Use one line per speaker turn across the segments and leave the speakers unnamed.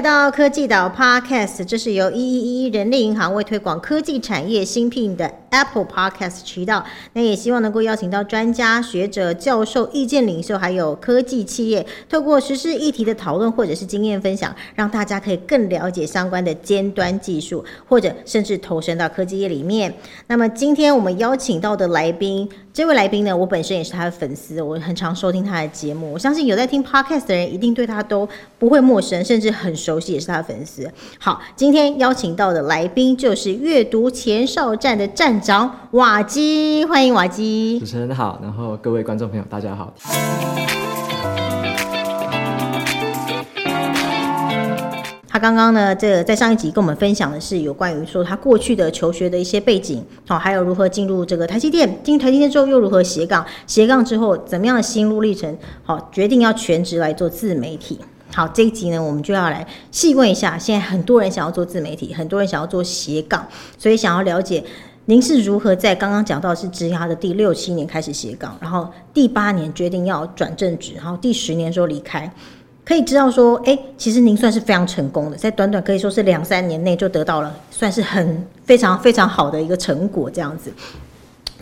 来到科技岛 Podcast，这是由一一一人力银行为推广科技产业新聘的 Apple Podcast 渠道。那也希望能够邀请到专家学者、教授、意见领袖，还有科技企业，透过实施议题的讨论或者是经验分享，让大家可以更了解相关的尖端技术，或者甚至投身到科技业里面。那么今天我们邀请到的来宾，这位来宾呢，我本身也是他的粉丝，我很常收听他的节目。我相信有在听 Podcast 的人，一定对他都不会陌生，甚至很熟悉，也是他的粉丝。好，今天邀请到的来宾就是阅读前哨站的站长瓦基，欢迎瓦基
主。持人好，然后各位观众朋友大家好。
他刚刚呢，这个在上一集跟我们分享的是有关于说他过去的求学的一些背景，好，还有如何进入这个台积电，进入台积电之后又如何斜杠，斜杠之后怎么样的心路历程，好，决定要全职来做自媒体。好，这一集呢，我们就要来细问一下，现在很多人想要做自媒体，很多人想要做斜杠，所以想要了解您是如何在刚刚讲到是职涯的第六七年开始斜杠，然后第八年决定要转正职，然后第十年之后离开。可以知道说，哎、其实您算是非常成功的，在短短可以说是两三年内就得到了，算是很非常非常好的一个成果这样子。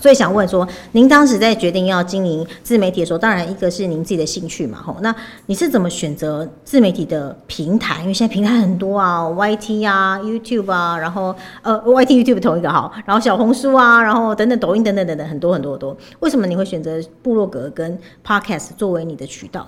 所以想问说，您当时在决定要经营自媒体的时候，当然一个是您自己的兴趣嘛，吼，那你是怎么选择自媒体的平台？因为现在平台很多啊，YT 啊、YouTube 啊，然后呃，YT、YouTube 同一个哈，然后小红书啊，然后等等抖音等等等等很多很多很多。为什么你会选择部落格跟 Podcast 作为你的渠道？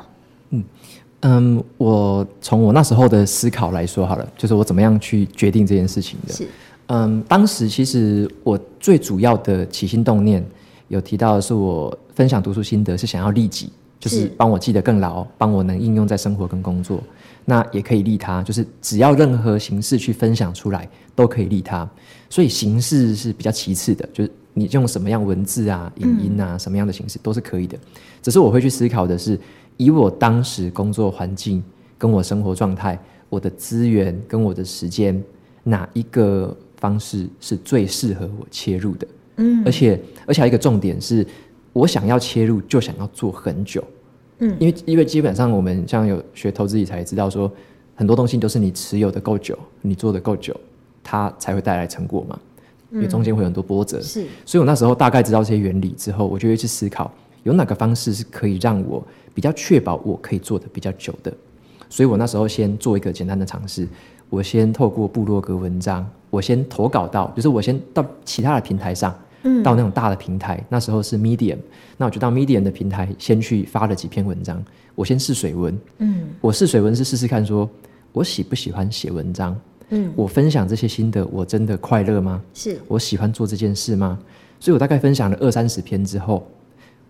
嗯，我从我那时候的思考来说好了，就是我怎么样去决定这件事情的。
是
嗯，当时其实我最主要的起心动念有提到的是，我分享读书心得是想要利己，就是
是
帮我记得更牢，帮我能应用在生活跟工作。那也可以利他，就是只要任何形式去分享出来，都可以利他。所以形式是比较其次的，就是你用什么样文字啊、影音啊、什么样的形式都是可以的。只是我会去思考的是，以我当时工作环境跟我生活状态、我的资源跟我的时间，哪一个方式是最适合我切入的？嗯，而且而且还有一个重点是，我想要切入就想要做很久。嗯，因为因为基本上我们像有学投资理财，知道说很多东西都是你持有的够久，你做的够久，它才会带来成果嘛。因为中间会有很多波折，
是
所以我那时候大概知道这些原理之后，我就会去思考有哪个方式是可以让我比较确保我可以做的比较久的。所以我那时候先做一个简单的尝试，我先透过部落格文章，我先投稿到，就是我先到其他的平台上，嗯，到那种大的平台，那时候是 Medium，那我就到 Medium 的平台先去发了几篇文章，我先试水文，嗯，我试水文是试试看说，我喜不喜欢写文章，嗯，我分享这些心得，我真的快乐吗？
是
我喜欢做这件事吗？所以我大概分享了二三十篇之后，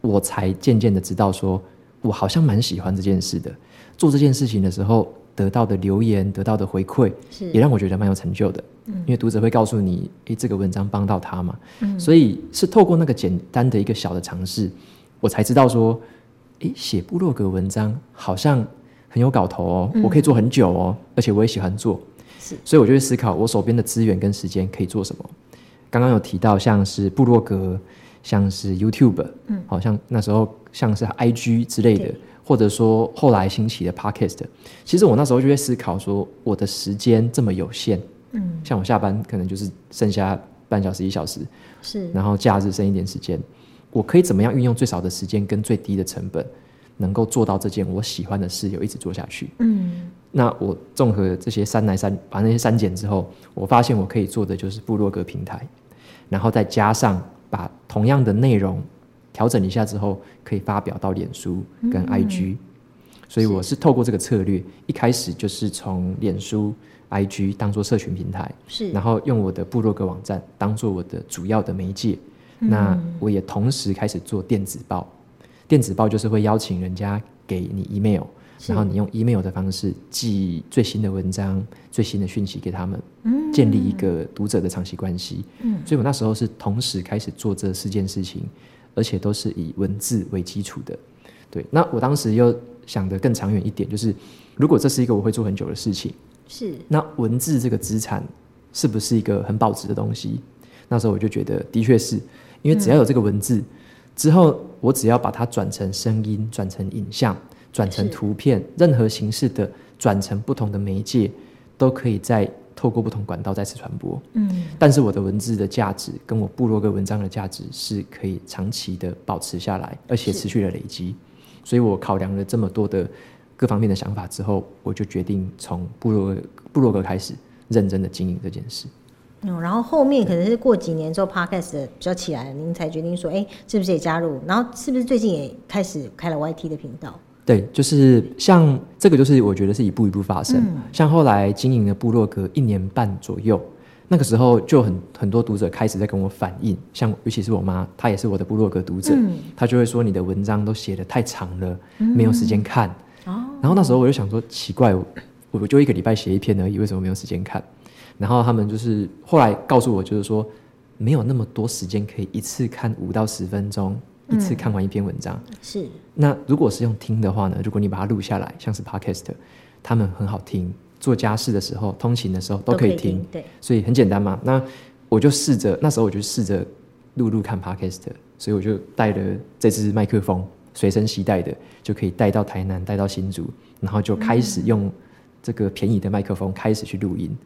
我才渐渐的知道说，我好像蛮喜欢这件事的。做这件事情的时候，得到的留言、得到的回馈，
是
也让我觉得蛮有成就的。因为读者会告诉你，诶，这个文章帮到他嘛。所以是透过那个简单的一个小的尝试，我才知道说，诶，写部落格文章好像很有搞头哦，我可以做很久哦，而且我也喜欢做。
是
所以我就会思考我手边的资源跟时间可以做什么。刚刚有提到像是部落格，像是 YouTube，嗯，好像那时候像是 IG 之类的，或者说后来兴起的 Podcast。其实我那时候就会思考说，我的时间这么有限，嗯，像我下班可能就是剩下半小时一小时，
是。
然后假日剩一点时间，我可以怎么样运用最少的时间跟最低的成本，能够做到这件我喜欢的事，有一直做下去。
嗯。
那我综合这些删来删，把那些删减之后，我发现我可以做的就是部落格平台，然后再加上把同样的内容调整一下之后，可以发表到脸书跟 IG。所以我是透过这个策略，一开始就是从脸书、IG 当做社群平台，
是
然后用我的部落格网站当做我的主要的媒介。那我也同时开始做电子报，电子报就是会邀请人家给你 email，然后你用 email 的方式寄最新的文章、最新的讯息给他们，建立一个读者的长期关系。所以我那时候是同时开始做这四件事情，而且都是以文字为基础的。对，那我当时又想得更长远一点，就是如果这是一个我会做很久的事情，
是
那文字这个资产是不是一个很保值的东西？那时候我就觉得的确是，因为只要有这个文字，之后我只要把它转成声音、转成影像、转成
是
图片，任何形式的转成不同的媒介，都可以再透过不同管道再次传播。
嗯，
但是我的文字的价值跟我部落格文章的价值是可以长期的保持下来，而且持续的累积。所以我考量了这么多的各方面的想法之后，我就决定从部落格部落格开始认真的经营这件事。
嗯，然后后面可能是过几年之后，podcast 比较起来了，您才决定说，哎，是不是也加入？然后是不是最近也开始开了 YT 的频道？
对，就是像这个，就是我觉得是一步一步发生。
嗯
像后来经营的部落格一年半左右，那个时候就很很多读者开始在跟我反映，像尤其是我妈，她也是我的部落格读者，
嗯
她就会说你的文章都写的太长了，没有时间看。
哦，
然后那时候我就想说，奇怪，我我就一个礼拜写一篇而已，为什么没有时间看？然后他们就是后来告诉我，就是说没有那么多时间可以一次看五到十分钟，一次看完一篇文章。
是，
那如果是用听的话呢？如果你把它录下来，像是 podcast，他们很好听，做家事的时候、通勤的时候都可以听，
对，
所以很简单嘛。那我就试着，那时候我就试着录录看 podcast，所以我就带了这支麦克风，随身携带的，就可以带到台南，带到新竹，然后就开始用这个便宜的麦克风开始去录音。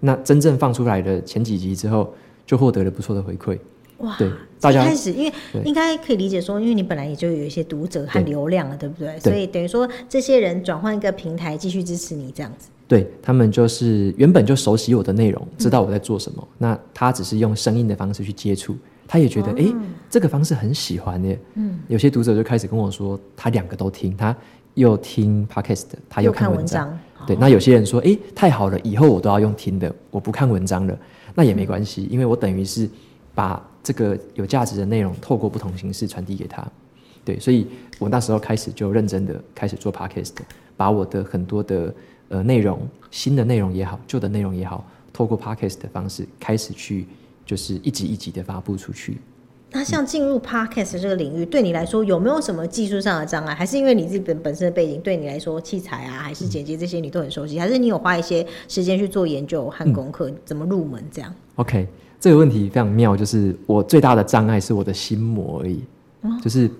那真正放出来的前几集之后，就获得了不错的回馈。
哇，
对大家
一开始因为应该可以理解说，因为你本来也就有一些读者和流量了，对不对？所以等于说这些人转换一个平台继续支持你这样子。
对他们就是原本就熟悉我的内容，知道我在做什么。那他只是用声音的方式去接触，他也觉得哎、诶这个方式很喜欢耶。
嗯，
有些读者就开始跟我说，他两个都听，他又听 podcast，他
又看
看文
章，
对，那有些人说，哎，太好了，以后我都要用听的，我不看文章了，那也没关系，因为我等于是把这个有价值的内容透过不同形式传递给他。对，所以我那时候开始就认真的开始做 podcast，把我的很多的呃内容，新的内容也好，旧的内容也好，透过 podcast 的方式开始去就是一集一集的发布出去。
那像进入 podcast 这个领域，对你来说有没有什么技术上的障碍？还是因为你自己本本身的背景，对你来说器材啊，还是剪辑这些你都很熟悉？还是你有花一些时间去做研究和功课，怎么入门这样
？OK，这个问题非常妙，就是我最大的障碍是我的心魔而已。就是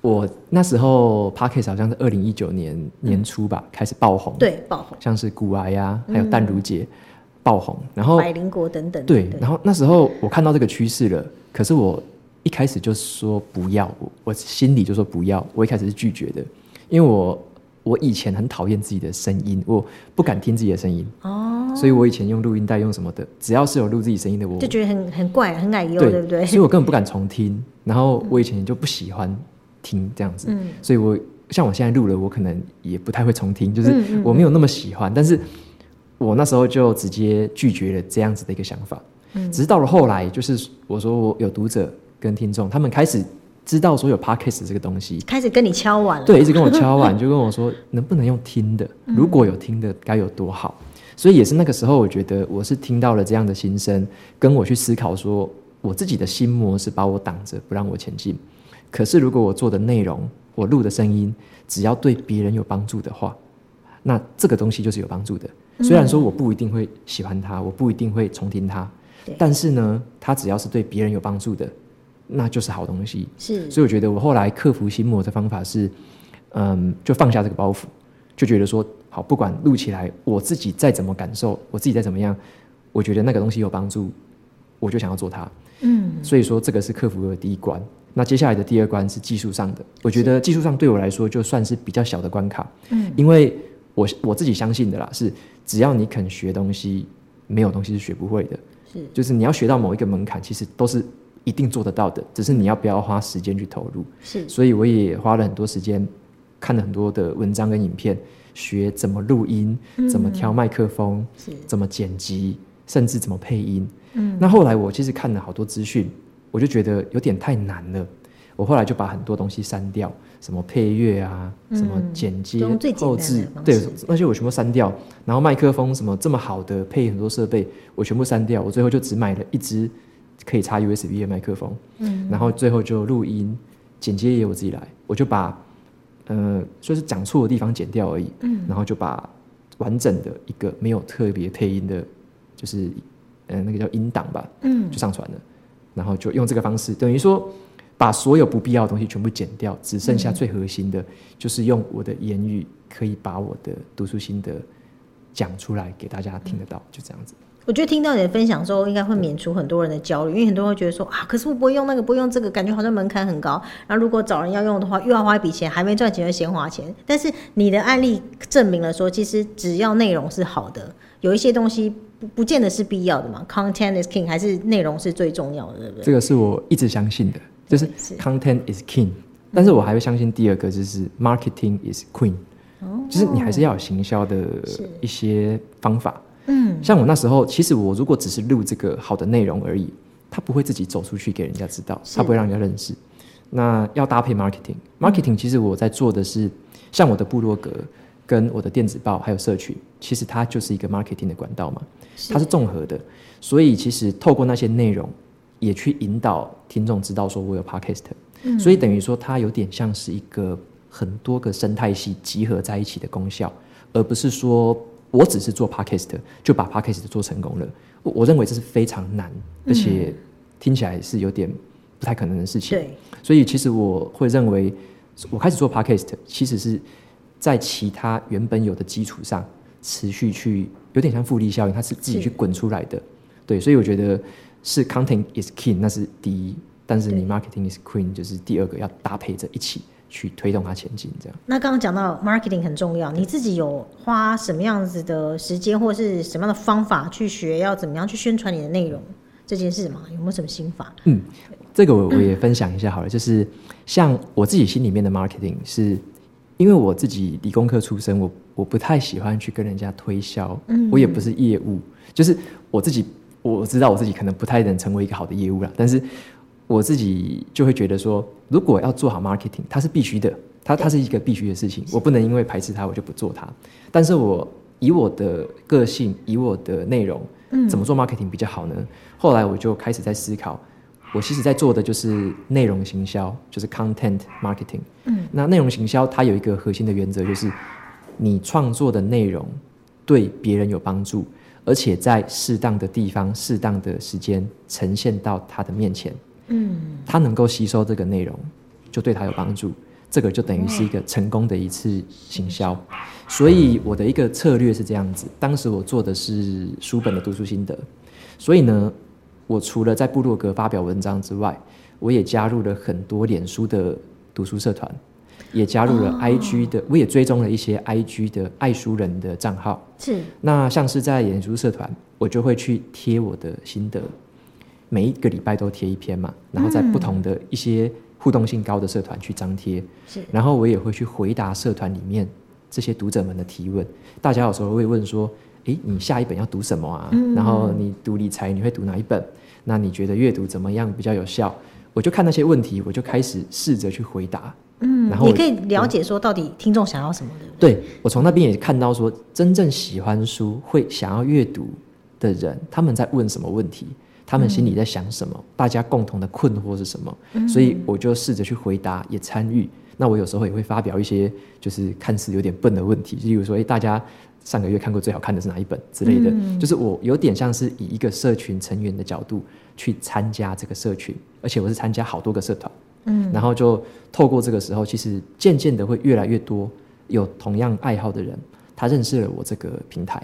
我那时候 Podcast 好像是二零一九年年初吧、开始爆红，，
对，爆红、
像是骨癌呀、还有淡如姐、爆红，然后
百灵国等等。
对，然后那时候我看到这个趋势了，可是我一开始就说不要，我我心里就说不要，我一开始是拒绝的，因为我我以前很讨厌自己的声音，我不敢听自己的声音，
哦，
所以我以前用录音带用什么的，只要是有录自己声音的，我
就觉得很很怪、很矮优，
对
对不对？
所以我根本不敢重听，然后我以前就不喜欢听这样子，
嗯
所以我像我现在录了，我可能也不太会重听，就是我没有那么喜欢，但是我那时候就直接拒绝了这样子的一个想法。
嗯
只是到了后来，就是我说我有读者跟听众，他们开始知道说有 podcast 这个东西，
开始跟你敲碗了。
对，一直跟我敲碗，就跟我说能不能用听的，
嗯
如果有听的该有多好。所以也是那个时候，我觉得我是听到了这样的心声，跟我去思考说，我自己的心魔是把我挡着，不让我前进。可是如果我做的内容，我录的声音，只要对别人有帮助的话，那这个东西就是有帮助的。虽然说我不一定会喜欢它，我不一定会重听它，但是呢，它只要是对别人有帮助的，那就是好东西。
是
所以我觉得我后来克服心魔的方法是，嗯，就放下这个包袱，就觉得说，好，不管录起来，我自己再怎么感受，我自己再怎么样，我觉得那个东西有帮助，我就想要做它。
嗯，
所以说这个是克服的第一关。那接下来的第二关是技术上的，我觉得技术上对我来说就算是比较小的关卡，
嗯，
因为我我自己相信的啦，是只要你肯学东西，没有东西是学不会的。
是
就是你要学到某一个门槛，其实都是一定做得到的，只是你要不要花时间去投入。
是
所以我也花了很多时间，看了很多的文章跟影片，学怎么录音，怎么挑麦克风，怎么剪辑，甚至怎么配音。
嗯，
那后来我其实看了好多资讯，我就觉得有点太难了。我后来就把很多东西删掉，什么配乐啊，什么剪接、后置，对那些我全部删掉。然后麦克风什么这么好的配很多设备，我全部删掉。我最后就只买了一支可以插 USB 的麦克风，
嗯，
然后最后就录音、剪接也我自己来，我就把呃就是讲错的地方剪掉而已，
嗯，
然后就把完整的一个没有特别配音的，就是呃那个叫音档吧，
嗯。
就上传了，然后就用这个方式，等于说把所有不必要的东西全部剪掉，只剩下最核心的，就是用我的言语可以把我的读书心得讲出来给大家听得到，就这样子。
我觉得听到你的分享之后，应该会免除很多人的焦虑，因为很多人会觉得说啊，可是我不会用那个，不会用这个，感觉好像门槛很高。然后如果找人要用的话，又要花一笔钱，还没赚钱就先花钱。但是你的案例证明了说，其实只要内容是好的，有一些东西不不见得是必要的嘛。Content is king，还是内容是最重要的，对不对？
这个是我一直相信的，就是 content is king。但是我还会相信第二个，就是 marketing is queen。就是你还是要有行销的一些方法。嗯，像我那时候，其实我如果只是录这个好的内容而已，他不会自己走出去给人家知道，他不会让人家认识。那要搭配 marketing，marketing 其实我在做的是，像我的部落格、跟我的电子报还有社群，其实它就是一个 marketing 的管道嘛，它是综合的。所以其实透过那些内容，也去引导听众知道说我有 podcast，所以等于说它有点像是一个很多个生态系集合在一起的功效，而不是说。我只是做 podcast 就把 podcast 做成功了，我我认为这是非常难，而且听起来是有点不太可能的事情。
对，
所以其实我会认为，我开始做 podcast 其实是在其他原本有的基础上持续去，有点像复利效应，它是自己去滚出来的。对，所以我觉得是 content is king，那是第一，但是你 marketing is queen 就是第二个要搭配着一起。去推动它前进，这样。
那刚刚讲到 marketing 很重要，你自己有花什么样子的时间，或者是什么样的方法去学，要怎么样去宣传你的内容这件事吗？有没有什么心法？
嗯，这个我我也分享一下好了。就是像我自己心里面的 marketing，是因为我自己理工科出身，我我不太喜欢去跟人家推销，嗯，我也不是业务，就是我自己我知道我自己可能不太能成为一个好的业务了，但是。我自己就会觉得说，如果要做好 marketing，它是必须的，它它是一个必须的事情，我不能因为排斥它，我就不做它。但是我以我的个性，以我的内容，怎么做 marketing 比较好呢？后来我就开始在思考，我其实在做的就是内容行销，就是 content marketing。嗯，那内容行销它有一个核心的原则，就是你创作的内容对别人有帮助，而且在适当的地方、适当的时间呈现到他的面前。嗯，他能够吸收这个内容，就对他有帮助。这个就等于是一个成功的一次行销。所以我的一个策略是这样子：当时我做的是书本的读书心得，所以呢，我除了在部落格发表文章之外，我也加入了很多脸书的读书社团，也加入了 IG 的，我也追踪了一些 IG 的爱书人的账号。
是。
那像是在脸书社团，我就会去贴我的心得。每一个礼拜都贴一篇嘛，然后在不同的一些互动性高的社团去张贴，
是，
然后我也会去回答社团里面这些读者们的提问。大家有时候会问说：“诶，你下一本要读什么啊？然后你读理财，你会读哪一本？那你觉得阅读怎么样比较有效？”我就看那些问题，我就开始试着去回答。
嗯，然后你可以了解说到底听众想要什么的。
对我从那边也看到说，真正喜欢书、会想要阅读的人，他们在问什么问题。他们心里在想什么？大家共同的困惑是什么？所以我就试着去回答，也参与。那我有时候也会发表一些就是看似有点笨的问题，例如说，哎，大家上个月看过最好看的是哪一本之类的。就是我有点像是以一个社群成员的角度去参加这个社群，而且我是参加好多个社团。嗯，然后就透过这个时候，其实渐渐的会越来越多有同样爱好的人，他认识了我这个平台，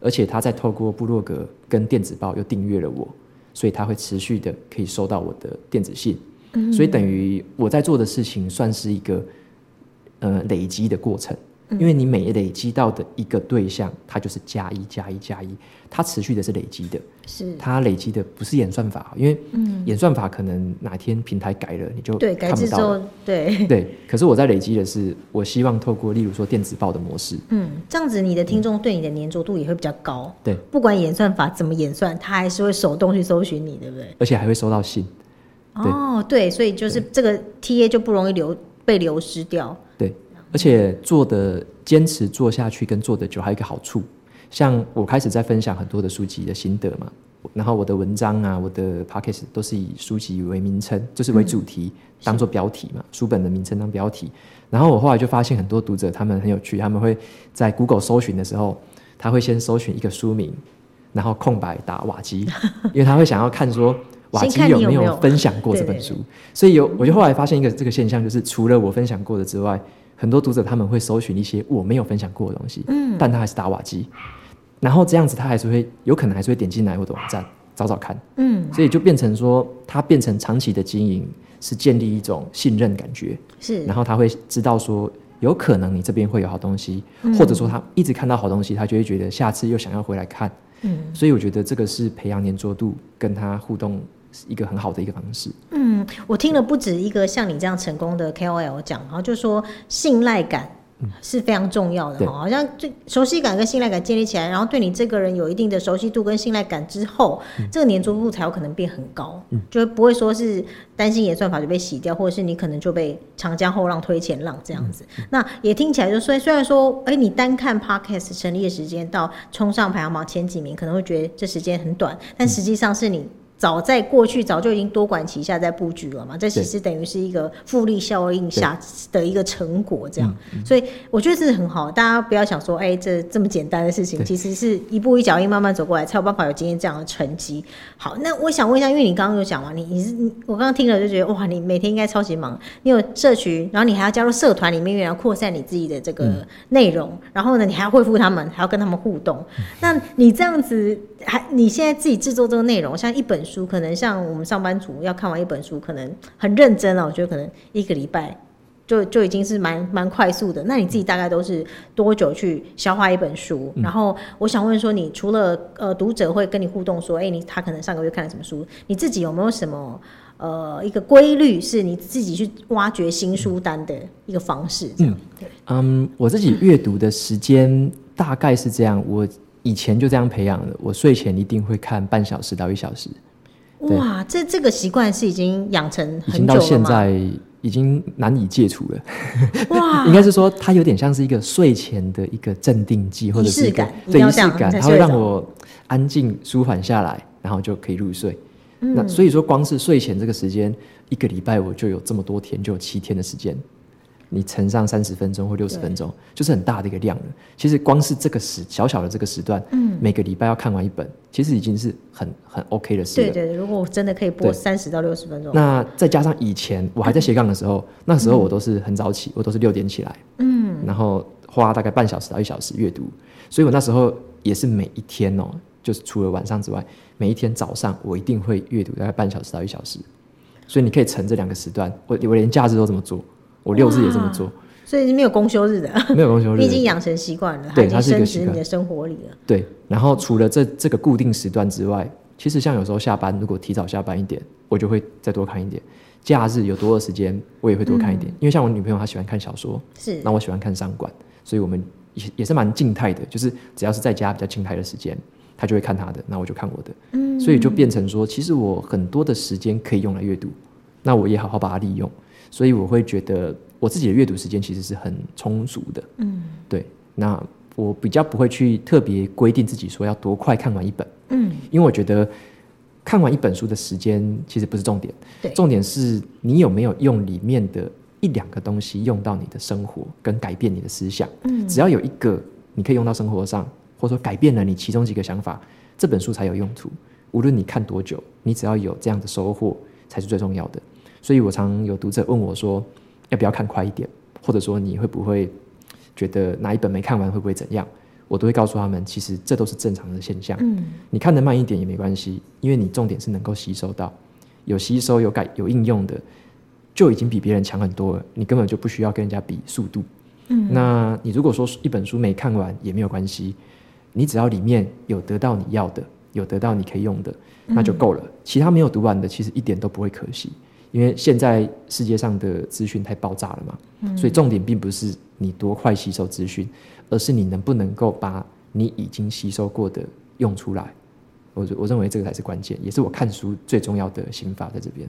而且他在透过部落格跟电子报又订阅了我。所以他会持续的可以收到我的电子信，所以等于我在做的事情算是一个呃累积的过程。因为你每累积到的一个对象，它就是加一加一加一，它持续的是累积的。
是
它累积的不是演算法，因为演算法可能哪天平台改了，你就
对改之后对
对。可是我在累积的是，我希望透过例如说电子报的模式，
嗯，这样子你的听众对你的粘着度也会比较高。
对，
不管演算法怎么演算，他还是会手动去搜寻你，对不对？
而且还会收到信。
哦，对，所以就是这个 T A 就不容易流被流失掉。
对。而且做的坚持做下去跟做的久还有一个好处，像我开始在分享很多的书籍的心得嘛，然后我的文章啊，我的 p o c k e t 都是以书籍为名称，就是为主题当做标题嘛，书本的名称当标题。然后我后来就发现很多读者他们很有趣，他们会在 Google 搜寻的时候，他会先搜寻一个书名，然后空白打瓦基，因为他会想要看说瓦基有没有分享过这本书。所以有我就后来发现一个这个现象，就是除了我分享过的之外。很多读者他们会搜寻一些我没有分享过的东西，嗯，但他还是打瓦机。然后这样子他还是会有可能还是会点进来我的网站找找看，
嗯，
所以就变成说他变成长期的经营是建立一种信任感觉，
是。
然后他会知道说有可能你这边会有好东西，
嗯。
或者说他一直看到好东西，他就会觉得下次又想要回来看，
嗯。
所以我觉得这个是培养粘着度跟他互动一个很好的一个方式。
嗯，我听了不止一个像你这样成功的 KOL 讲，然后就说信赖感是非常重要的好像最熟悉感跟信赖感建立起来，然后对你这个人有一定的熟悉度跟信赖感之后，这个粘着度才有可能变很高，就不会说是担心演算法就被洗掉，或者是你可能就被长江后浪推前浪这样子。那也听起来就虽虽然说，哎、你单看 Podcast 成立的时间到冲上排行榜前几名，可能会觉得这时间很短，但实际上是你。早在过去早就已经多管齐下在布局了嘛，这其实等于是一个复利效应下的一个成果，这样，所以我觉得这是很好。大家不要想说，哎、这这么简单的事情，其实是一步一脚印慢慢走过来，才有办法有今天这样的成绩。好，那我想问一下，因为你刚刚有讲嘛，你你是你我刚刚听了就觉得哇，你每天应该超级忙，你有社群，然后你还要加入社团里面，然后扩散你自己的这个内容，然后呢，你还要恢复他们，还要跟他们互动。那你这样子，还你现在自己制作这个内容，像一本书，可能像我们上班族要看完一本书，可能很认真了，我觉得可能一个礼拜。就就已经是蛮蛮快速的。那你自己大概都是多久去消化一本书？然后我想问说，你除了呃读者会跟你互动说，哎、你他可能上个月看了什么书，你自己有没有什么呃一个规律，是你自己去挖掘新书单的一个方式？嗯、对，
嗯，我自己阅读的时间大概是这样，我以前就这样培养的，我睡前一定会看半小时到一小时，对
哇，这这个习惯是已经养成
已经到
很久了吗？
现在已经难以戒除了。
哇，
应该是说，它有点像是一个睡前的一个镇定剂，或者是一个
仪式感
对仪式
要这样
感，它会让我安静舒缓下来，然后就可以入睡。
嗯
那所以说，光是睡前这个时间，一个礼拜我就有这么多天，就有七天的时间。你乘上三十分钟或六十分钟，就是很大的一个量了。其实光是这个时小小的这个时段，
嗯。
每个礼拜要看完一本，其实已经是很很 OK 的事了。
对对对，如果我真的可以播
对。
三十到六十分钟，
那再加上以前我还在斜杠的时候，那时候我都是很早起，我都是六点起来，嗯，然后花大概半小时到一小时阅读，所以我那时候也是每一天哦，就是除了晚上之外，每一天早上我一定会阅读大概半小时到一小时，所以你可以乘这两个时段，我我连假日都这么做，我六日也这么做，
所以是没有公休日的，
没有公休日
你已经养成习惯了，
对它是一个习惯。
你的生活里了。
对，然后除了这这个固定时段之外，其实像有时候下班，如果提早下班一点，我就会再多看一点。假日有多的时间，我也会多看一点，因为像我女朋友她喜欢看小说，
是。
那我喜欢看商管，所以我们也也是蛮静态的，就是只要是在家比较静态的时间，她就会看她的，那我就看我的，嗯，所以就变成说，其实我很多的时间可以用来阅读，那我也好好把它利用，所以我会觉得我自己的阅读时间其实是很充足的，嗯，对，那我比较不会去特别规定自己说要多快看完一本，
嗯，
因为我觉得看完一本书的时间其实不是重点，
对
重点是你有没有用里面的一两个东西用到你的生活，跟改变你的思想。嗯，只要有一个你可以用到生活上，或者说改变了你其中几个想法，这本书才有用途。无论你看多久，你只要有这样的收获，才是最重要的。所以我常有读者问我说，要不要看快一点，或者说你会不会觉得哪一本没看完会不会怎样？我都会告诉他们，其实这都是正常的现象。
嗯，
你看得慢一点也没关系，因为你重点是能够吸收到，有吸收、有改、有应用的，就已经比别人强很多了。你根本就不需要跟人家比速度。嗯，那你如果说一本书没看完也没有关系，你只要里面有得到你要的，有得到你可以用的，那就够了。其他没有读完的，其实一点都不会可惜，因为现在世界上的资讯太爆炸了嘛。所以重点并不是你多快吸收资讯，而是你能不能够把你已经吸收过的用出来。我我认为这个才是关键，也是我看书最重要的心法在这边。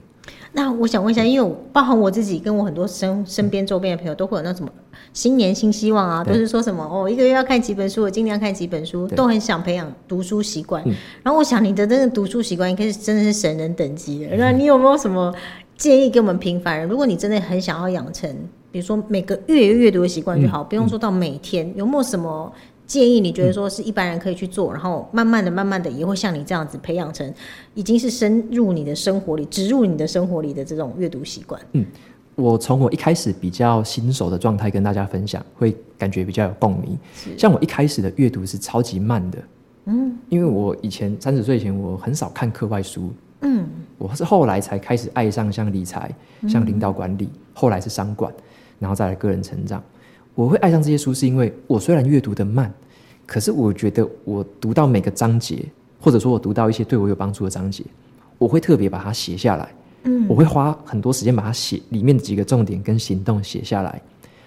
那我想问一下，因为我包含我自己跟我很多身身边周边的朋友都会有那什么新年新希望啊，都是说什么哦，一个月要看几本书，我尽量看几本书，都很想培养读书习惯。
嗯
然后我想你的那个读书习惯应该是真的是神人等级的。那你有没有什么建议给我们平凡人？如果你真的很想要养成，比如说每个月阅读的习惯就
嗯
好，不用说到每天，有没有什么？建议你觉得说是一般人可以去做，然后慢慢的、慢慢的也会像你这样子培养成，已经是深入你的生活里、植入你的生活里的这种阅读习惯。
嗯我从我一开始比较新手的状态跟大家分享，会感觉比较有共鸣。像我一开始的阅读是超级慢的，嗯，因为我以前三十岁前我很少看课外书，
嗯，
我是后来才开始爱上像理财、像领导管理，后来是商管，然后再来个人成长。我会爱上这些书，是因为我虽然阅读的慢，可是我觉得我读到每个章节，或者说我读到一些对我有帮助的章节，我会特别把它写下来。嗯，我会花很多时间把它写里面的几个重点跟行动写下来，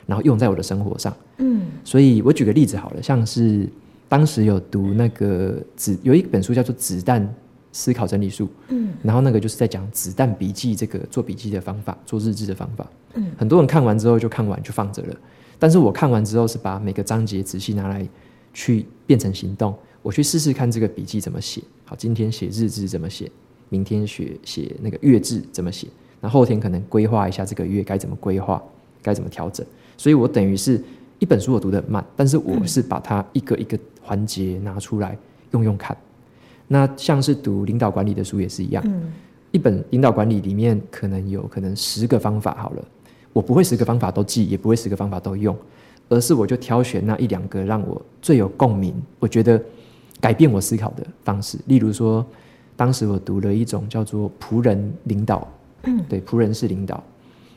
然后用在我的生活上。嗯，所以我举个例子好了，像是当时有读那个子有一本书叫做《子弹思考整理术》，嗯，然后那个就是在讲子弹笔记这个做笔记的方法，做日志的方法。嗯，很多人看完之后就看完就放着了，但是我看完之后是把每个章节仔细拿来去变成行动，我去试试看这个笔记怎么写。好，今天写日志怎么写？明天写写那个月志怎么写？那后天可能规划一下这个月该怎么规划，该怎么调整。所以我等于是一本书我读得很慢，但是我是把它一个一个环节拿出来用用看。那像是读领导管理的书也是一样，一本领导管理里面可能有可能十个方法好了，我不会十个方法都记，也不会十个方法都用，而是我就挑选那一两个让我最有共鸣，我觉得改变我思考的方式。例如说，当时我读了一种叫做仆人领导，对，仆人式领导，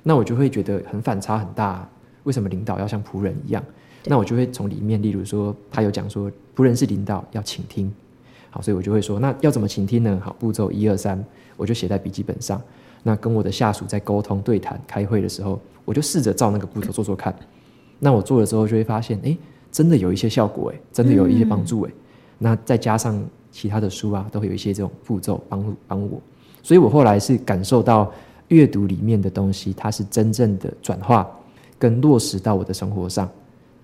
那我就会觉得很反差很大。为什么领导要像仆人一样？那我就会从里面，例如说，他有讲说，仆人是领导要倾听，好，所以我就会说，那要怎么倾听呢？好，步骤一二三，我就写在笔记本上。那跟我的下属在沟通、对谈、开会的时候，我就试着照那个步骤做做看。那我做了之后，就会发现，哎，真的有一些效果，哎，真的有一些帮助，哎。那再加上其他的书啊，都会有一些这种步骤帮助帮我。所以我后来是感受到阅读里面的东西，它是真正的转化。跟落实到我的生活上，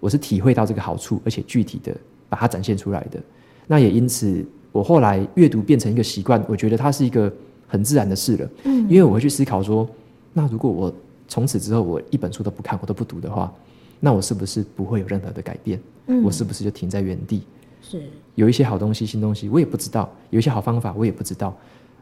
我是体会到这个好处，而且具体的把它展现出来的。那也因此，我后来阅读变成一个习惯，我觉得它是一个很自然的事了。嗯，因为我会去思考说，那如果我从此之后我一本书都不看，我都不读的话，那我是不是不会有任何的改变？嗯，我是不是就停在原地？
是，
有一些好东西、新东西，我也不知道；有一些好方法，我也不知道。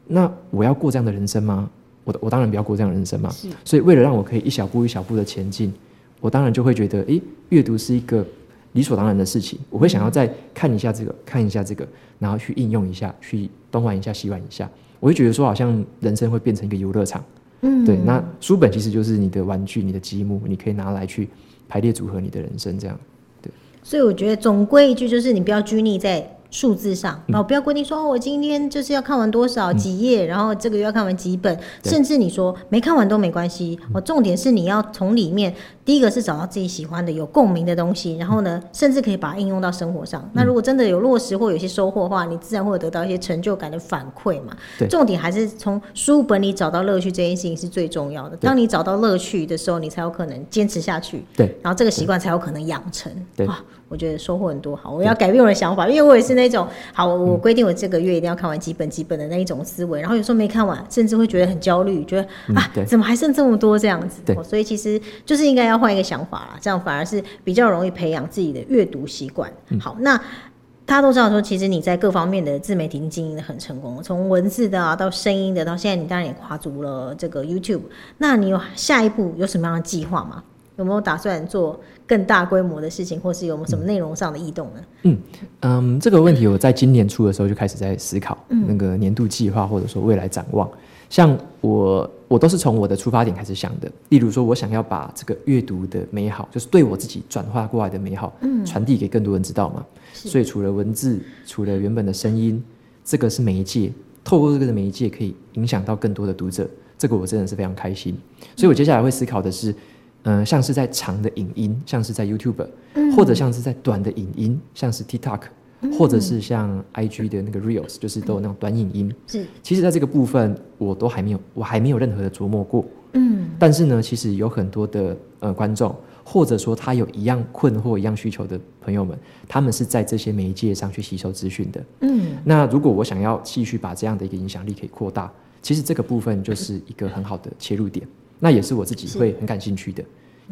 那我要过这样的人生吗？我我当然不要过这样的人生嘛，所以为了让我可以一小步一小步的前进，我当然就会觉得，诶，阅读是一个理所当然的事情。我会想要再看一下这个，看一下这个，然后去应用一下，去东玩一下西玩一下。我会觉得说，好像人生会变成一个游乐场。嗯，对。那书本其实就是你的玩具，你的积木，你可以拿来去排列组合你的人生，这样。对。
所以我觉得总归一句就是，你不要拘泥在。数字上，然后不要规定说哦，我今天就是要看完多少几页，然后这个月要看完几本，甚至你说没看完都没关系。我重点是你要从里面，第一个是找到自己喜欢的、有共鸣的东西，然后呢，甚至可以把它应用到生活上。那如果真的有落实或有些收获的话，你自然会得到一些成就感的反馈嘛。重点还是从书本里找到乐趣这件事情是最重要的。当你找到乐趣的时候，你才有可能坚持下去。
对，
然后这个习惯才有可能养成。
对。
我觉得收获很多，好，我要改变我的想法，因为我也是那种好，我规定我这个月一定要看完几本几本的那一种思维，然后有时候没看完，甚至会觉得很焦虑，觉得啊，怎么还剩这么多这样子？
对，
所以其实就是应该要换一个想法啦，这样反而是比较容易培养自己的阅读习惯。好，那大家都知道说，其实你在各方面的自媒体经营的很成功，从文字的啊到声音的，到现在你当然也跨足了这个 YouTube，那你有下一步有什么样的计划吗？有没有打算做更大规模的事情，或是有没有什么内容上的异动呢？
嗯嗯，这个问题我在今年初的时候就开始在思考那个年度计划，或者说未来展望。像我，我都是从我的出发点开始想的。例如说，我想要把这个阅读的美好，就是对我自己转化过来的美好，嗯传递给更多人知道嘛。所以除了文字，除了原本的声音，这个是媒介，透过这个的媒介可以影响到更多的读者，这个我真的是非常开心。所以我接下来会思考的是。嗯，像是在长的影音，像是在 YouTube，或者像是在短的影音，像是 TikTok，或者是像 IG 的那个 Reels，就是都有那种短影音。
是，
其实在这个部分，我都还没有，我还没有任何的琢磨过。嗯，但是呢，其实有很多的呃观众，或者说他有一样困惑、一样需求的朋友们，他们是在这些媒介上去吸收资讯的。嗯，那如果我想要继续把这样的一个影响力可以扩大，其实这个部分就是一个很好的切入点。那也是我自己会很感兴趣的。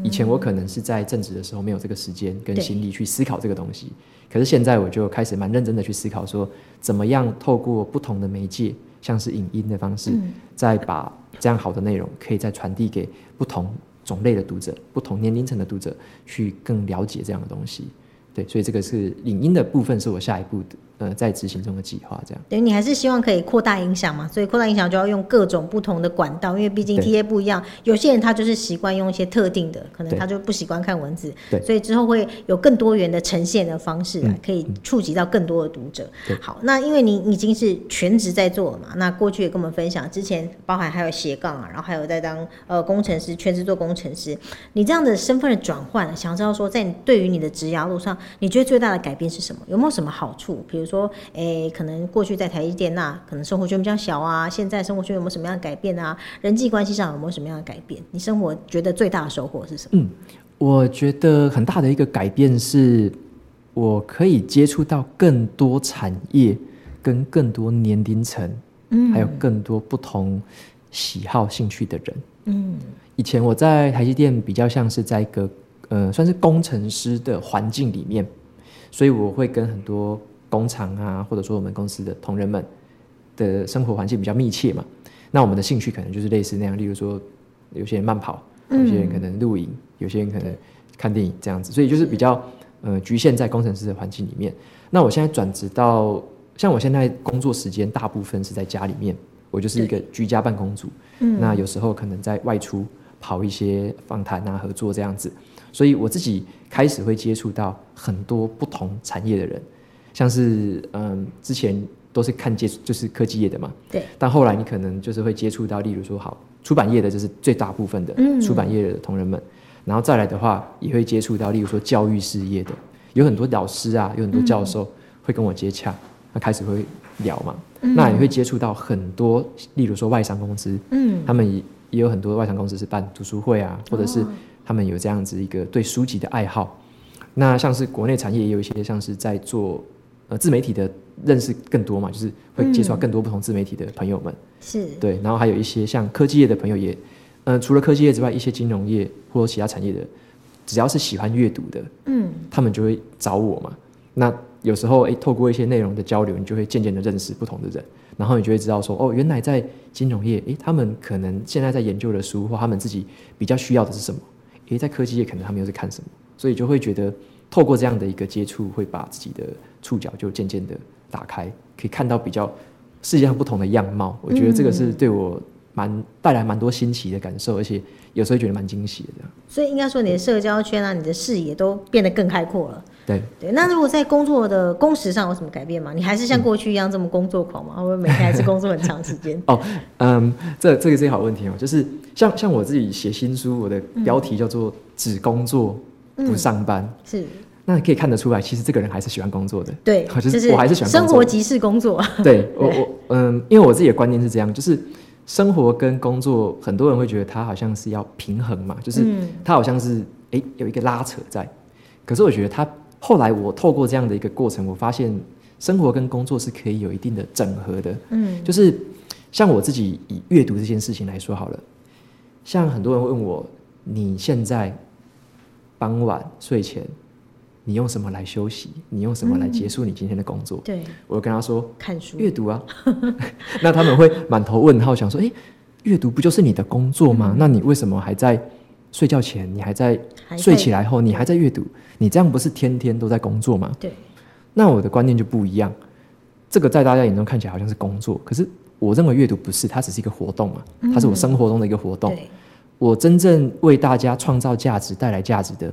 以前我可能是在正职的时候没有这个时间跟心力去思考这个东西，可是现在我就开始蛮认真的去思考，说怎么样透过不同的媒介，像是影音的方式，再把这样好的内容可以再传递给不同种类的读者、不同年龄层的读者，去更了解这样的东西。对，所以这个是影音的部分是我下一步的呃在执行中的计划，这样。
等于你还是希望可以扩大影响嘛，所以扩大影响就要用各种不同的管道，因为毕竟 TA 不一样，有些人他就是习惯用一些特定的，可能他就不习惯看文字，
对
所以之后会有更多元的呈现的方式来
嗯
可以触及到更多的读者。
对
好，那因为你已经是全职在做了嘛，那过去也跟我们分享，之前包含还有斜杠啊，然后还有在当呃工程师，全职做工程师，你这样的身份的转换，想知道说在你对于你的职涯路上，你觉得最大的改变是什么？有没有什么好处？比如说，诶、可能过去在台积电那可能生活圈比较小啊，现在生活圈有没有什么样的改变啊？人际关系上有没有什么样的改变？你生活觉得最大的收获是什么？
嗯我觉得很大的一个改变是，我可以接触到更多产业，跟更多年龄层，
嗯
还有更多不同喜好、兴趣的人。
嗯
以前我在台积电比较像是在一个呃算是工程师的环境里面，所以我会跟很多工厂啊，或者说我们公司的同仁们的生活环境比较密切嘛。那我们的兴趣可能就是类似那样，例如说有些人慢跑，有些人可能露营，有些人可能看电影这样子，所以就是比较呃局限在工程师的环境里面。那我现在转职到像我现在工作时间大部分是在家里面，我就是一个居家办公族。
嗯
那有时候可能在外出跑一些访谈啊、合作这样子，所以我自己开始会接触到很多不同产业的人，像是嗯之前都是看接触就是科技业的嘛，
对，
但后来你可能就是会接触到，例如说好出版业的，就是最大部分的
嗯。
出版业的同仁们，然后再来的话也会接触到，例如说教育事业的，有很多老师啊，有很多教授会跟我接洽，那开始会聊嘛，那你会接触到很多，例如说外商公司，
嗯。
他们也也有很多外商公司是办读书会啊，或者是他们有这样子一个对书籍的爱好。那像是国内产业也有一些像是在做呃自媒体的认识更多嘛，就是会接触到更多不同自媒体的朋友们。
是
对，然后还有一些像科技业的朋友也，呃，除了科技业之外，一些金融业或者其他产业的，只要是喜欢阅读的，
嗯
他们就会找我嘛。那有时候诶，透过一些内容的交流，你就会渐渐的认识不同的人，然后你就会知道说，哦，原来在金融业，诶，他们可能现在在研究的书或他们自己比较需要的是什么，诶，在科技业可能他们又是看什么，所以就会觉得透过这样的一个接触，会把自己的触角就渐渐的打开，可以看到比较世界上不同的样貌。我觉得这个是对我蛮带来蛮多新奇的感受，而且有时候觉得蛮惊喜的。
所以应该说你的社交圈啊，你的视野都变得更开阔了。
对，
对，那如果在工作的工时上有什么改变吗？你还是像过去一样这么工作狂吗？会不会每天还是工作很长时间？
哦，嗯，这这个是一好问题哦，就是像像我自己写新书，我的标题叫做“只工作不上班”，
是
那可以看得出来，其实这个人还是喜欢工作的。
对，
我 就是
是
我还是喜欢工作
生活即是工作。
对 我我嗯，因为我自己的观念是这样，就是生活跟工作，很多人会觉得它好像是要平衡嘛，就是
嗯
它好像是诶有一个拉扯在。可是我觉得它后来我透过这样的一个过程，我发现生活跟工作是可以有一定的整合的。
嗯
就是像我自己以阅读这件事情来说好了，像很多人会问我，你现在傍晚睡前，你用什么来休息？你用什么来结束你今天的工作？
对，
我就跟他说，
看书。
阅读啊。那他们会满头问号，想说，诶，阅读不就是你的工作吗？那你为什么还在睡觉前，你还在睡起来后，你还在阅读？你这样不是天天都在工作吗？
对，
那我的观念就不一样，这个在大家眼中看起来好像是工作，可是我认为阅读不是，它只是一个活动嘛，它是我生活中的一个活动。
对，
我真正为大家创造价值、带来价值的，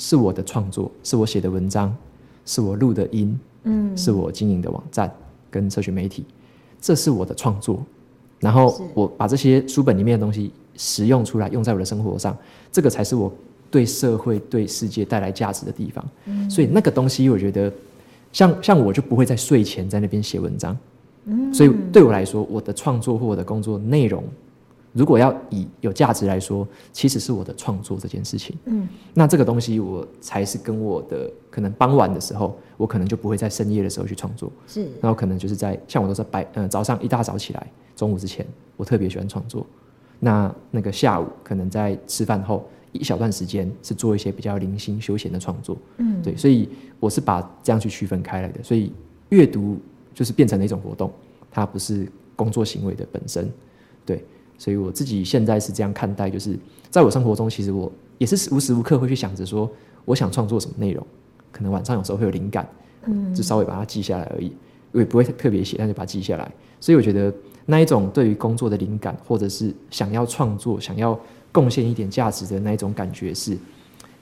是我的创作，是我写的文章，是我录的音，
嗯，
是我经营的网站跟社群媒体，这是我的创作。然后我把这些书本里面的东西实用出来，用在我的生活上，这个才是我对社会、对世界带来价值的地方。所以那个东西，我觉得像像我就不会在睡前在那边写文章。嗯所以对我来说，我的创作或我的工作内容，如果要以有价值来说，其实是我的创作这件事情。
嗯，
那这个东西我才是跟我的可能傍晚的时候，我可能就不会在深夜的时候去创作，
是
然后可能就是在像我都是白呃早上一大早起来，中午之前，我特别喜欢创作。那那个下午可能在吃饭后一小段时间是做一些比较零星休闲的创作。
嗯，
对，所以我是把这样去区分开来的。所以阅读就是变成了一种活动，它不是工作行为的本身。对，所以我自己现在是这样看待，就是在我生活中，其实我也是无时无刻会去想着说，我想创作什么内容。可能晚上有时候会有灵感，嗯，就稍微把它记下来而已，我也不会特别写，但就把它记下来。所以我觉得那一种对于工作的灵感，或者是想要创作、想要贡献一点价值的那一种感觉，是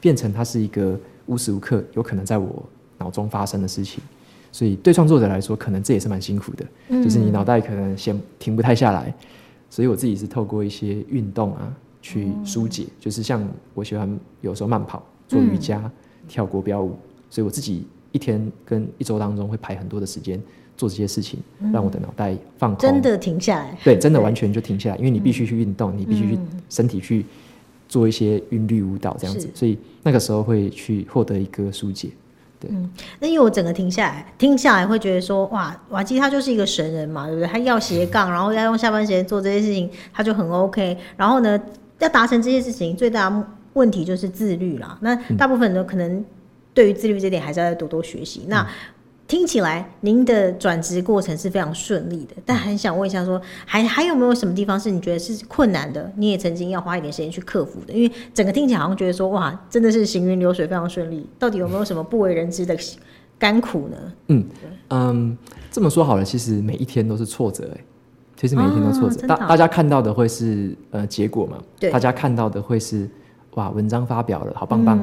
变成它是一个无时无刻有可能在我脑中发生的事情。所以对创作者来说，可能这也是蛮辛苦的，就是你脑袋可能先停不太下来。所以我自己是透过一些运动啊去疏解，就是像我喜欢有时候慢跑、做瑜伽、跳国标舞，所以我自己一天跟一周当中会排很多的时间做这些事情，让我的脑袋放空，
真的停下来。
对，真的完全就停下来，因为你必须去运动，你必须去身体去做一些韵律舞蹈这样子，所以那个时候会去获得一个疏解。
嗯，那因为我整个停下来，听下来会觉得说，哇，瓦基他就是一个神人嘛，对不对？他要斜杠，然后要用下班时间做这些事情，他就很 OK。然后呢，要达成这些事情，最大问题就是自律啦。那大部分人可能对于自律这点，还是要多多学习。那听起来您的转职过程是非常顺利的，但很想问一下，说还还有没有什么地方是你觉得是困难的？你也曾经要花一点时间去克服的？因为整个听起来好像觉得说，哇，真的是行云流水，非常顺利。到底有没有什么不为人知的甘苦呢？
嗯嗯，这么说好了，其实每一天都是挫折，哎，其实每一天都挫折。大大家看到的会是呃结果嘛？
对，
大家看到的会是哇，文章发表了，好棒棒。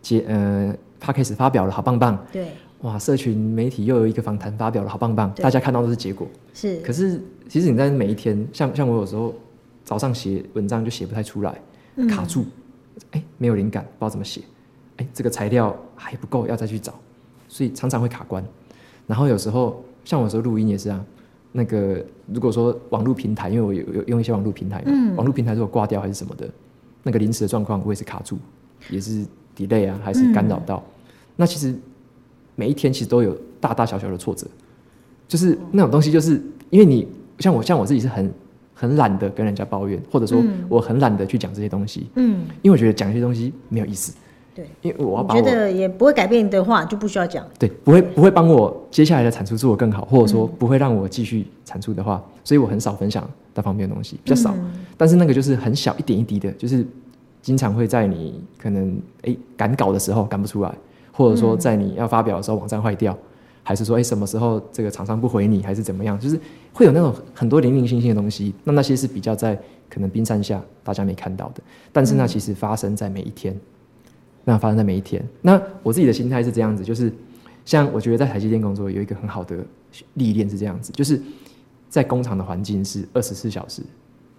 结呃 p a c k a g e 发表了，好棒棒。
对。
哇！社群媒体又有一个访谈发表了，好棒棒！大家看到都是结果。
是。
可是，其实你在每一天，像像我有时候早上写文章就写不太出来，卡住，哎，没有灵感，不知道怎么写，哎，这个材料还不够，要再去找，所以常常会卡关。然后有时候，像我有时候录音也是啊，那个如果说网络平台，因为我有有用一些网络平台，嗯，网络平台如果挂掉还是什么的，那个临时的状况，我也是卡住，也是 delay 啊，还是干扰到。那其实。每一天其实都有大大小小的挫折，就是那种东西，就是因为你像我，像我自己是很很懒得跟人家抱怨，或者说我很懒得去讲这些东西，嗯，因为我觉得讲一些东西没有意思，
对，
因为我要
觉得也不会改变的话，就不需要讲，
对，不会不会帮我接下来的产出做得更好，或者说不会让我继续产出的话，所以我很少分享那方面的东西，比较少，但是那个就是很小一点一滴的，就是经常会在你可能哎赶稿的时候赶不出来。或者说，在你要发表的时候，网站坏掉，还是说，哎，什么时候这个厂商不回你，还是怎么样？就是会有那种很多零零星星的东西。那那些是比较在可能冰山下大家没看到的，但是那其实发生在每一天。那发生在每一天。那我自己的心态是这样子，就是像我觉得在台积电工作有一个很好的历练是这样子，就是在工厂的环境是二十四小时。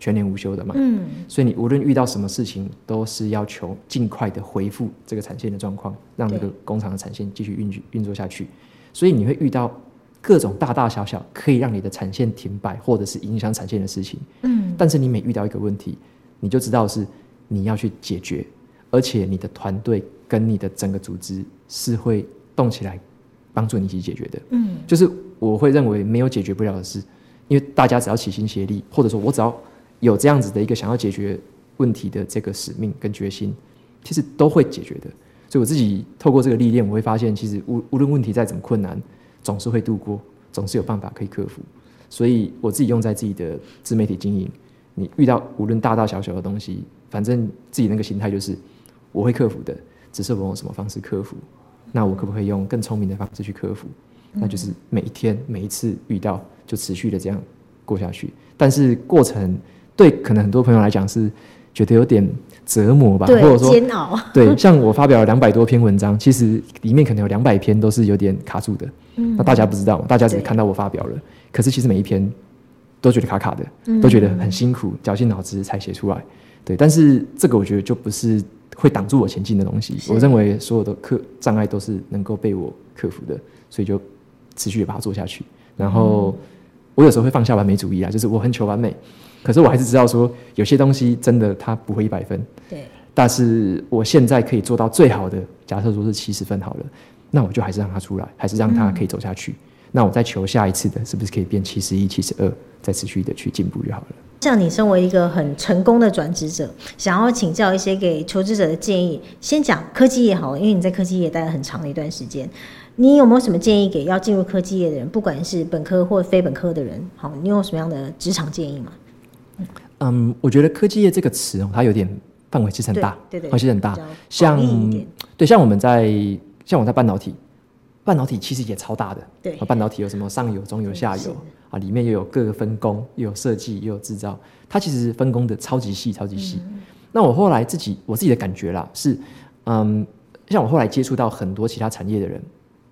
全年无休的嘛，嗯，所以你无论遇到什么事情，都是要求尽快的恢复这个产线的状况，让这个工厂的产线继续运运作下去。所以你会遇到各种大大小小可以让你的产线停摆或者是影响产线的事情，嗯，但是你每遇到一个问题，你就知道是你要去解决，而且你的团队跟你的整个组织是会动起来帮助你一起解决的，嗯，就是我会认为没有解决不了的事，因为大家只要齐心协力，或者说我只要。有这样子的一个想要解决问题的这个使命跟决心，其实都会解决的。所以我自己透过这个历练，我会发现，其实无无论问题再怎么困难，总是会度过，总是有办法可以克服。所以我自己用在自己的自媒体经营，你遇到无论大大小小的东西，反正自己那个心态就是我会克服的，只是我用什么方式克服。那我可不可以用更聪明的方式去克服？那就是每一天每一次遇到，就持续的这样过下去。但是过程。对，可能很多朋友来讲是觉得有点折磨吧，或者说
煎熬。
对，像我发表了两百多篇文章，其实里面可能有两百篇都是有点卡住的。嗯，那大家不知道，大家只看到我发表了，可是其实每一篇都觉得卡卡的，都觉得很辛苦，绞尽脑汁才写出来。对，但是这个我觉得就不是会挡住我前进的东西。我认为所有的克障碍都是能够被我克服的，所以就持续把它做下去。然后我有时候会放下完美主义啊，就是我很求完美。可是我还是知道说，有些东西真的它不会一百分。
对。
但是我现在可以做到最好的，假设说是七十分好了，那我就还是让它出来，还是让它可以走下去。那我再求下一次的，是不是可以变七十一、七十二，再持续的去进步就好了。
像你身为一个很成功的转职者，想要请教一些给求职者的建议，先讲科技业好了，因为你在科技业待了很长的一段时间，你有没有什么建议给要进入科技业的人，不管是本科或非本科的人？好，你有什么样的职场建议吗？
嗯，我觉得科技业这个词哦，它有点范围其实很大，
对对，
范围其实很大。像对，像我们在像我在半导体，半导体其实也超大的，
对
啊半导体有什么上游、中游、下游啊，里面又有各个分工，又有设计，又有制造，它其实分工的超级细、超级细。
嗯
那我后来自己我自己的感觉啦，是，嗯，像我后来接触到很多其他产业的人，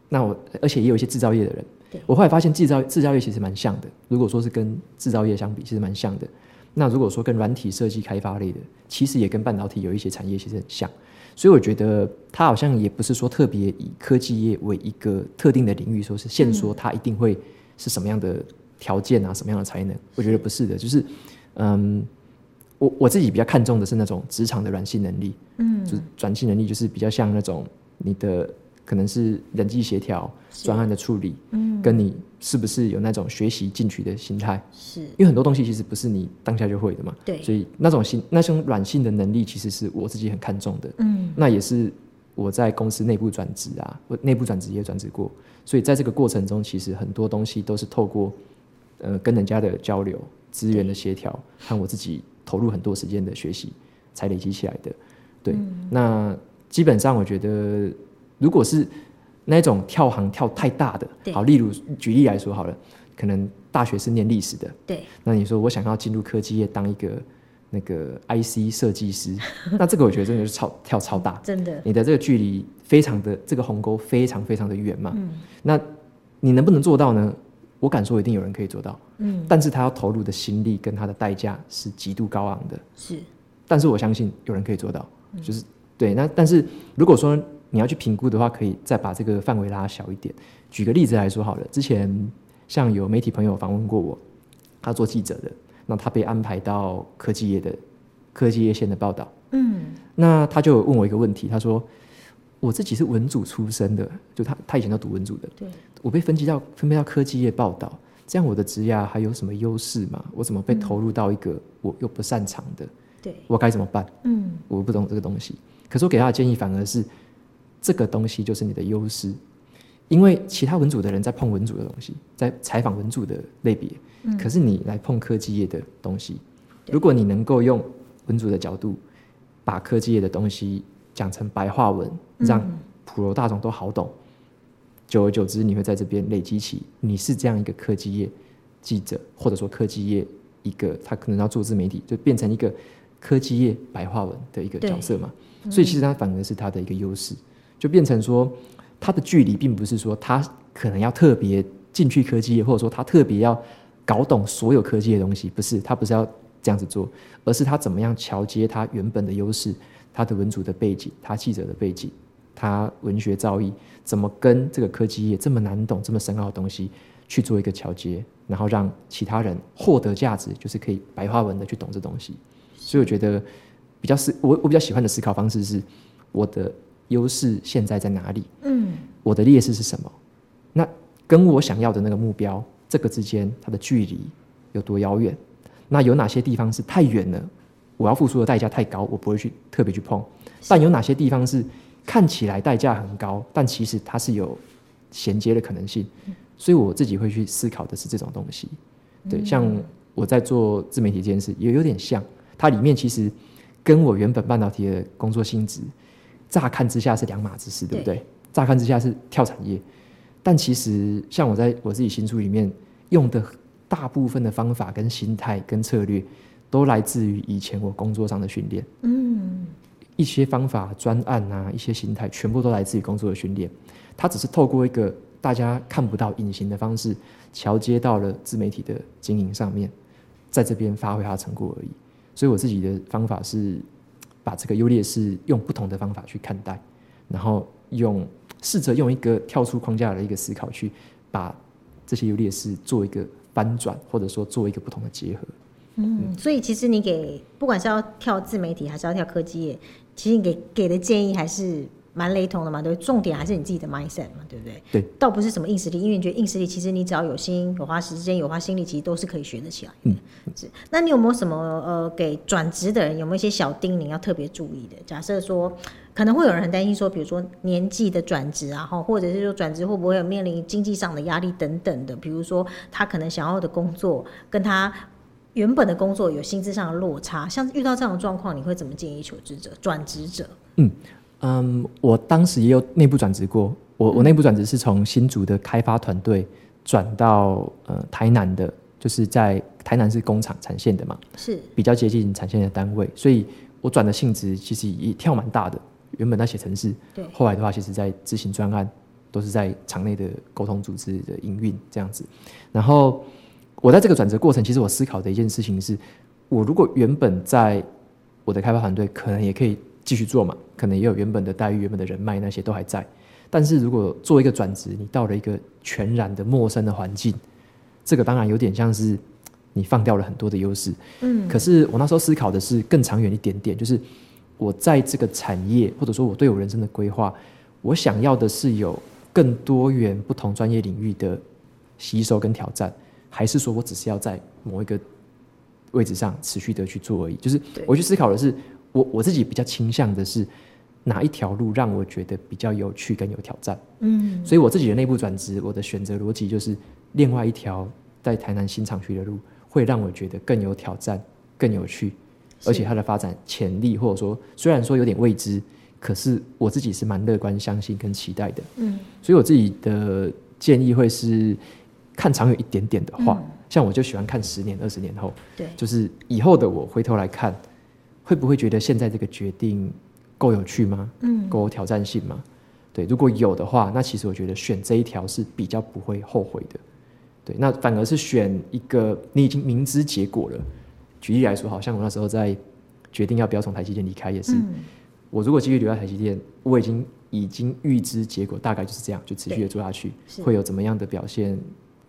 那我而且也有一些制造业的人
对，
我后来发现制造制造业其实蛮像的。如果说是跟制造业相比，其实蛮像的。那如果说跟软体设计开发类的，其实也跟半导体有一些产业其实很像。所以我觉得它好像也不是说特别以科技业为一个特定的领域，说是限说它一定会是什么样的条件啊，什么样的才能？我觉得不是的，就是嗯，我我自己比较看重的是那种职场的软性能力，嗯，就是软性能力就是比较像那种你的可能是人际协调、专案的处理，嗯，跟你是不是有那种学习进取的心态，
是。
因为很多东西其实不是你当下就会的嘛，
对。
所以那种心那种软性的能力其实是我自己很看重的，
嗯，
那也是我在公司内部转职啊，我内部转职也转职过，所以在这个过程中，其实很多东西都是透过呃跟人家的交流、资源的协调和我自己投入很多时间的学习才累积起来的。对，那基本上我觉得，如果是那种跳行跳太大的，好，例如举例来说好了，可能大学是念历史的，
对，
那你说我想要进入科技业当一个那个 IC 设计师，那这个我觉得真的是超跳超大，
真的，
你的这个距离非常的这个鸿沟非常非常的远嘛。那你能不能做到呢？我敢说一定有人可以做到，
嗯，
但是他要投入的心力跟他的代价是极度高昂的。
是
但是我相信有人可以做到，就是对。那但是如果说你要去评估的话，可以再把这个范围拉小一点。举个例子来说好了，之前像有媒体朋友访问过我，他做记者的，那他被安排到科技业的科技业线的报道，
嗯，
那他就问我一个问题，他说我自己是文组出身的，就他他以前都读文组的，
对，
我被分级到分配到科技业报道，这样我的职涯还有什么优势吗？我怎么被投入到一个我又不擅长的？
对，
我该怎么办？
嗯，
我不懂这个东西。可是我给他的建议反而是，这个东西就是你的优势，因为其他文组的人在碰文组的东西，在采访文组的类别，可是你来碰科技业的东西，如果你能够用文组的角度，把科技业的东西讲成白话文，让普罗大众都好懂，久而久之，你会在这边累积起你是这样一个科技业记者，或者说科技业一个他可能要做自媒体，就变成一个科技业白话文的一个角色嘛。所以其实它反而是它的一个优势，就变成说它的距离并不是说他可能要特别进去科技业，或者说他特别要搞懂所有科技的东西，不是，他不是要这样子做，而是他怎么样桥接他原本的优势，他的文组的背景，他记者的背景，他文学造诣，怎么跟这个科技业这么难懂、这么深奥的东西去做一个桥接，然后让其他人获得价值，就是可以白话文的去懂这东西。所以我觉得比较思我我比较喜欢的思考方式是，我的优势现在在哪里？
嗯，
我的劣势是什么？那跟我想要的那个目标，这个之间它的距离有多遥远？那有哪些地方是太远了，我要付出的代价太高，我不会去特别去碰？但有哪些地方是看起来代价很高，但其实它是有衔接的可能性？所以我自己会去思考的是这种东西。对，像我在做自媒体这件事，也有点像，它里面其实跟我原本半导体的工作性质，乍看之下是两码子事，对不对？乍看之下是跳产业，但其实像我在我自己新书里面用的大部分的方法跟心态跟策略，都来自于以前我工作上的训练。
嗯，
一些方法、专案啊，一些心态，全部都来自于工作的训练。它只是透过一个大家看不到、隐形的方式，桥接到了自媒体的经营上面，在这边发挥它的成果而已。所以我自己的方法是把这个优劣势用不同的方法去看待，然后用试着用一个跳出框架的一个思考，去把这些优劣势做一个翻转，或者说做一个不同的结合。
嗯，所以其实你给不管是要跳自媒体还是要跳科技业，其实你给给的建议还是蛮雷同的嘛，对？重点还是你自己的 mindset 嘛，对不对？
对，
倒不是什么硬实力，因为你觉得硬实力其实你只要有心、有花时间、有花心力，其实都是可以学得起来的。
嗯，
是。那你有没有什么呃，给转职的人有没有一些小叮咛要特别注意的？假设说可能会有人很担心说，比如说年纪的转职啊，哈，或者是说转职会不会有面临经济上的压力等等的？比如说他可能想要的工作跟他原本的工作有薪资上的落差，像遇到这样的状况，你会怎么建议求职者、转职者？
嗯，我当时也有内部转职过，我我内部转职是从新竹的开发团队转到呃台南的，就是在台南是工厂产线的嘛，
是
比较接近产线的单位，所以我转的性质其实也跳蛮大的。原本在写程式，
对
后来的话，其实在执行专案，都是在场内的沟通组织的营运这样子。然后我在这个转折过程，其实我思考的一件事情是，我如果原本在我的开发团队，可能也可以继续做嘛，可能也有原本的待遇、原本的人脉那些都还在。但是如果做一个转职，你到了一个全然的陌生的环境，这个当然有点像是 你放掉了很多的优势。
嗯，
可是我那时候思考的是更长远一点点，就是我在这个产业，或者说我对我人生的规划，我想要的是有更多元不同专业领域的吸收跟挑战，还是说我只是要在某一个位置上持续的去做而已？就是
对
我去思考的是，我我自己比较倾向的是哪一条路让我觉得比较有趣跟有挑战。
嗯，
所以我自己的内部转职，我的选择逻辑就是另外一条在台南新厂区的路，会让我觉得更有挑战、更有趣，而且它的发展潜力，或者说虽然说有点未知，可是我自己是蛮乐观、相信跟期待的。
嗯，
所以我自己的建议会是看长远一点点的话，
嗯
像我就喜欢看十年、二十年后，
对，
就是以后的我回头来看，会不会觉得现在这个决定够有趣吗？
嗯，
够有挑战性吗？对，如果有的话，那其实我觉得选这一条是比较不会后悔的。对，那反而是选一个你已经明知结果了。举例来说，好像我那时候在决定要不要从台积电离开，也是、
嗯，
我如果继续留在台积电，我已经已经预知结果大概就是这样，就持续的做下去，会有怎么样的表现？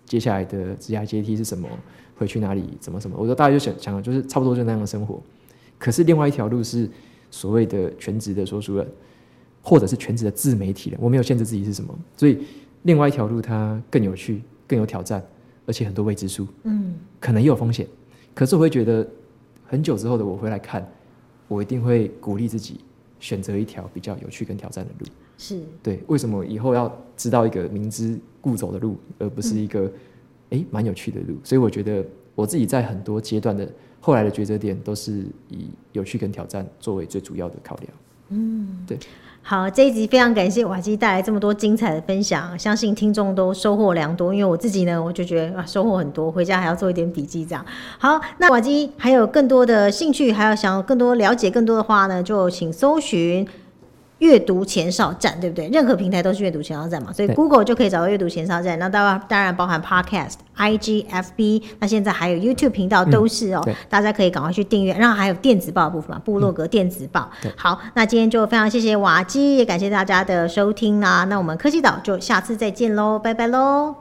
接下来的职业阶梯是什么？会去哪里？怎么什么？我说大家就想想了，就是差不多就那样的生活。可是另外一条路是所谓的全职的说书人，或者是全职的自媒体人，我没有限制自己是什么，所以另外一条路它更有趣、更有挑战，而且很多未知数，
嗯，
可能也有风险。可是我会觉得，很久之后的我回来看，我一定会鼓励自己选择一条比较有趣跟挑战的路。
是，
对，为什么以后要知道一个明知故走的路，而不是一个诶蛮、有趣的路？所以我觉得我自己在很多阶段的后来的抉择点，都是以有趣跟挑战作为最主要的考量。
嗯，对好，这一集非常感谢瓦基带来这么多精彩的分享，相信听众都收获良多。因为我自己呢，我就觉得啊，收获很多，回家还要做一点笔记。这样好，那瓦基还有更多的兴趣，还有想要更多了解更多的话呢，就请搜寻。阅读前哨站，对不对？任何平台都是阅读前哨站嘛，所以 Google 就可以找到阅读前哨站。那当然当然包含 Podcast、IG、FB，那现在还有 YouTube 频道都是哦，
对
大家可以赶快去订阅。然后还有电子报的部分嘛，部落格电子报。
对
好，那今天就非常谢谢瓦基，也感谢大家的收听啦。那我们科技岛就下次再见喽，拜拜喽。